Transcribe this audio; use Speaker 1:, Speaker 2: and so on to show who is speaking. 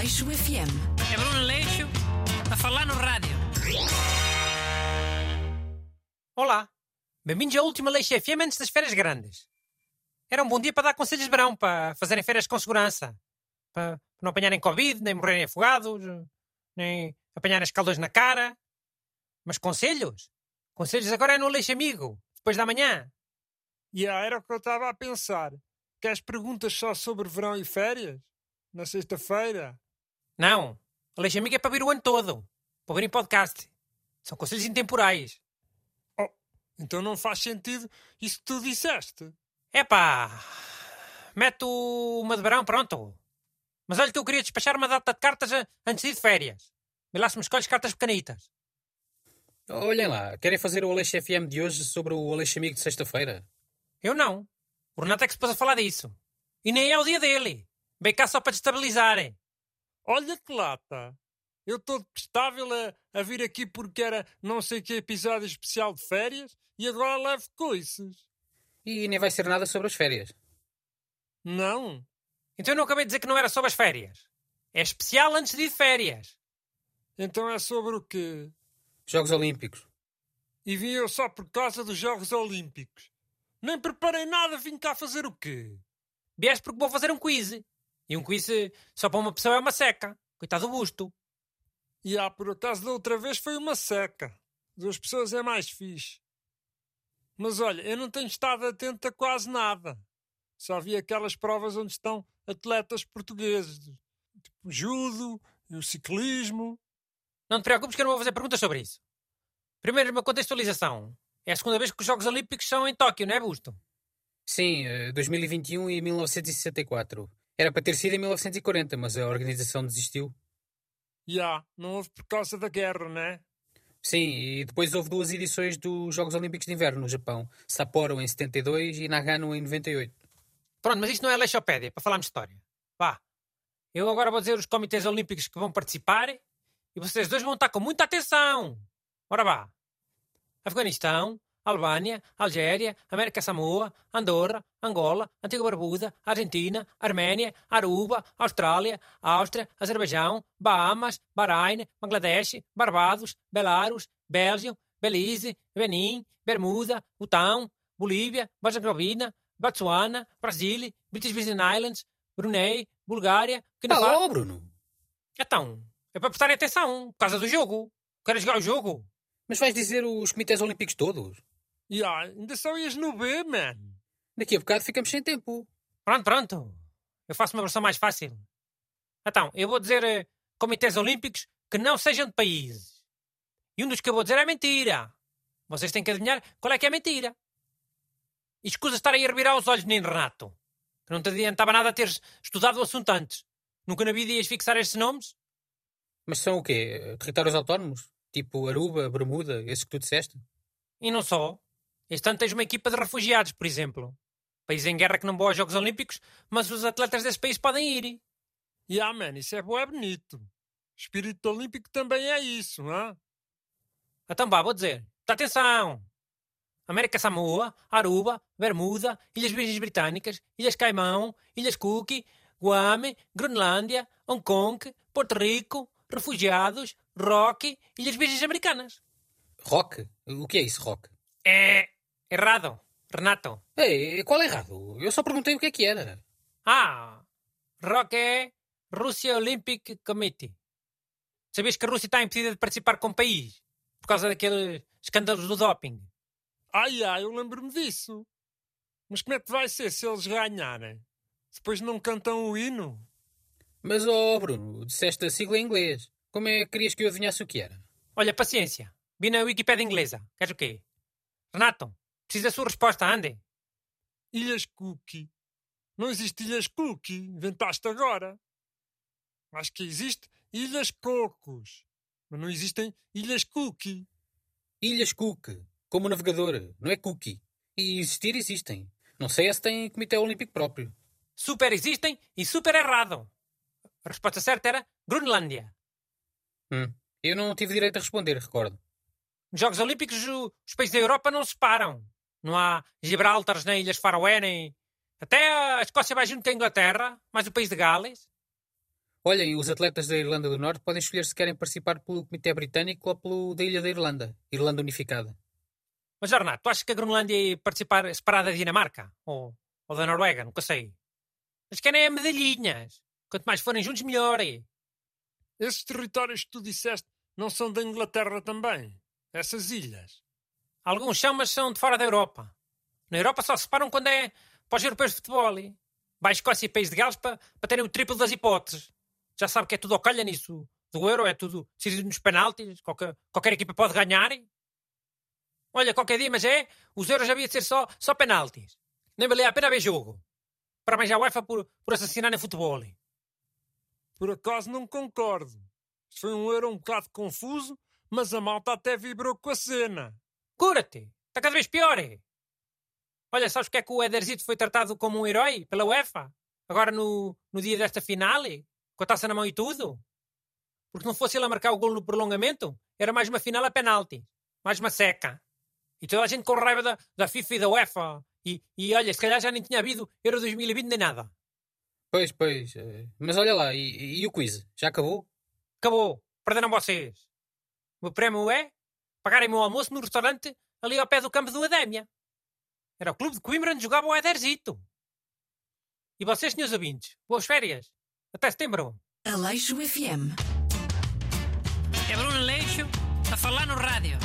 Speaker 1: Aleixo FM.
Speaker 2: É Bruno Leixo a falar no rádio. Olá, bem-vindos à última Leixo FM antes das férias grandes. Era um bom dia para dar conselhos de verão, para fazerem férias com segurança. Para não apanharem Covid, nem morrerem afogados, nem apanharem escaldões na cara. Mas conselhos? Conselhos agora é no Leixo Amigo, depois da manhã.
Speaker 3: E yeah, era o que eu estava a pensar. Queres perguntas só sobre verão e férias? Na sexta-feira?
Speaker 2: Não. A Amigo é para vir o ano todo. Para ouvir em podcast. São conselhos intemporais.
Speaker 3: Oh, então não faz sentido isso que tu disseste.
Speaker 2: Epá, mete uma de verão, pronto. Mas olha que eu queria despachar uma data de cartas antes de ir de férias. Vê lá se me escolhes cartas pequenitas.
Speaker 4: Olhem lá, querem fazer o Aleixo FM de hoje sobre o Aleixo Amigo de sexta-feira?
Speaker 2: Eu não. O Renato é que se pôs a falar disso. E nem é o dia dele. Vem cá só para destabilizarem.
Speaker 3: Olha que lata. Eu estou prestável a, a, vir aqui porque era não sei que episódio especial de férias e agora levo coisas.
Speaker 4: E nem vai ser nada sobre as férias.
Speaker 3: Não.
Speaker 2: Então eu não acabei de dizer que não era sobre as férias. É especial antes de ir de férias.
Speaker 3: Então é sobre o quê?
Speaker 4: Jogos Olímpicos.
Speaker 3: E vim eu só por causa dos Jogos Olímpicos. Nem preparei nada, vim cá fazer o quê?
Speaker 2: Vieste porque vou fazer um quiz. E um quiz só para uma pessoa é uma seca. Coitado do busto.
Speaker 3: E ah, por acaso da outra vez foi uma seca. Duas pessoas é mais fixe. Mas olha, eu não tenho estado atento a quase nada. Só vi aquelas provas onde estão atletas portugueses. Tipo judo, o ciclismo.
Speaker 2: Não te preocupes que eu não vou fazer perguntas sobre isso. Primeiro, uma contextualização. É a segunda vez que os Jogos Olímpicos são em Tóquio, não é, Busto?
Speaker 4: Sim, 2021 e 1964. Era para ter sido em 1940, mas a organização desistiu.
Speaker 3: Já, yeah, não houve por causa da guerra, não é?
Speaker 4: Sim, e depois houve duas edições dos Jogos Olímpicos de Inverno no Japão. Sapporo em 72 e Nagano em 98.
Speaker 2: Pronto, mas isto não é Leixopédia, para falarmos de história. Vá. Eu agora vou dizer os comitês olímpicos que vão participar e vocês dois vão estar com muita atenção. Ora vá. Afeganistão, Albânia, Algéria, América Samoa, Andorra, Angola, Antiga Barbuda, Argentina, Arménia, Aruba, Austrália, Áustria, Azerbaijão, Bahamas, Bahrein, Bangladesh, Barbados, Belarus, Bélgio, Belize, Benin, Bermuda, Butão, Bolívia, Herzegovina, Botsuana, Brasil, British Virgin Islands, Brunei, Bulgária...
Speaker 4: Alô, Bruno!
Speaker 2: Então, é para prestarem atenção, por causa do jogo. Querem jogar o jogo?
Speaker 4: Mas vais dizer os comitês olímpicos todos?
Speaker 3: Yeah, ainda só ias no B, man.
Speaker 4: Daqui a bocado ficamos sem tempo.
Speaker 2: Pronto, pronto. Eu faço uma versão mais fácil. Então, eu vou dizer uh, comitês olímpicos que não sejam de países. E um dos que eu vou dizer é mentira. Vocês têm que adivinhar qual é que é mentira. E escusa estar aí a revirar os olhos, menino Renato. Que não te adiantava nada teres estudado o assunto antes. Nunca na vida ias fixar estes nomes?
Speaker 4: Mas são o quê? Territórios autónomos? Tipo Aruba, Bermuda, esses que tu disseste?
Speaker 2: E não só. Este ano tens uma equipa de refugiados, por exemplo. País em guerra que não vão aos Jogos Olímpicos, mas os atletas desse país podem ir.
Speaker 3: Yeah, man, isso é bué bonito. Espírito olímpico também é isso, não é?
Speaker 2: Então vá, vou dizer. Presta atenção! América Samoa, Aruba, Bermuda, Ilhas Virgens Britânicas, Ilhas Caimão, Ilhas Cook, Guam, Groenlândia, Hong Kong, Porto Rico, refugiados, Rock, Ilhas Virgens Americanas.
Speaker 4: Rock? O que é isso, Rock?
Speaker 2: É Errado, Renato.
Speaker 4: Ei, qual é errado? Eu só perguntei o que é que era.
Speaker 2: Ah, ROC é Russia Olympic Committee. Sabias que a Rússia está impedida de participar como país por causa daqueles escândalos do doping?
Speaker 3: Ai, ai, eu lembro-me disso. Mas como é que vai ser se eles ganharem? Depois não cantam o hino?
Speaker 4: Mas, oh Bruno, disseste a sigla em inglês. Como é que querias que eu adivinhasse o que era?
Speaker 2: Olha, paciência. Vi na Wikipédia inglesa. Queres o quê? Renato, precisa da sua resposta, ande.
Speaker 3: Ilhas Cookie. Não existe Ilhas Cookie. Inventaste agora. Acho que existe Ilhas Cocos. Mas não existem Ilhas Cookie.
Speaker 4: Ilhas Cook. Como navegador. Não é cookie. E existir existem. Não sei se tem comitê olímpico próprio.
Speaker 2: Super existem e super errado. A resposta certa era Groenlândia.
Speaker 4: Hum. Eu não tive direito a responder, recordo.
Speaker 2: Nos Jogos Olímpicos, os países da Europa não se param. Não há Gibraltar, nem Ilhas Faroé, nem. Até a Escócia vai junto com a Inglaterra, mais o país de Gales.
Speaker 4: Olhem, os atletas da Irlanda do Norte podem escolher se querem participar pelo Comitê Britânico ou pelo da Ilha da Irlanda, Irlanda Unificada.
Speaker 2: Mas, Renato, tu achas que a Groenlândia ia participar separada da Dinamarca? Ou, ou da Noruega? Nunca sei. Mas querem é medalhinhas. Quanto mais forem juntos, melhor. é.
Speaker 3: Esses territórios que tu disseste não são da Inglaterra também? Essas ilhas?
Speaker 2: Alguns são, mas são de fora da Europa. Na Europa só se separam quando é para os europeus de futebol. é. Vai Escócia e País de Gales para, para terem o triplo das hipóteses. Já sabe que é tudo ao calha nisso do euro, é tudo decidido nos penaltis. Qualquer, qualquer equipa pode ganhar. Olha, qualquer dia, mas é, os euros havia de ser só, só penaltis. Nem valia a pena ver jogo. Parabéns à UEFA por, por assassinar no futebol.
Speaker 3: Por acaso não concordo. Foi um euro um bocado confuso, mas a malta até vibrou com a cena.
Speaker 2: Cura-te! Está cada vez pior! é. Olha, sabes porque é que o Ederzito foi tratado como um herói pela UEFA? Agora no, no dia desta final? é? Com a taça na mão e tudo? Porque não fosse ele a marcar o gol no prolongamento, era mais uma final a penalti. Mais uma seca. E toda a gente com raiva da, da FIFA e da UEFA. E, e olha, se calhar já nem tinha havido Euro 2020 nem nada.
Speaker 4: Pois, pois. eh, Mas olha lá, e, e o quiz? Já acabou?
Speaker 2: Acabou. Perderam vocês. O meu prémio é pagarem o meu almoço no restaurante ali ao pé do campo do Adémia. Era o clube de Coimbra onde jogava o Ederzito. E vocês, senhores ouvintes, boas férias. Até setembro.
Speaker 1: Aleixo FM.
Speaker 2: É Bruno Leixo a falar no rádio.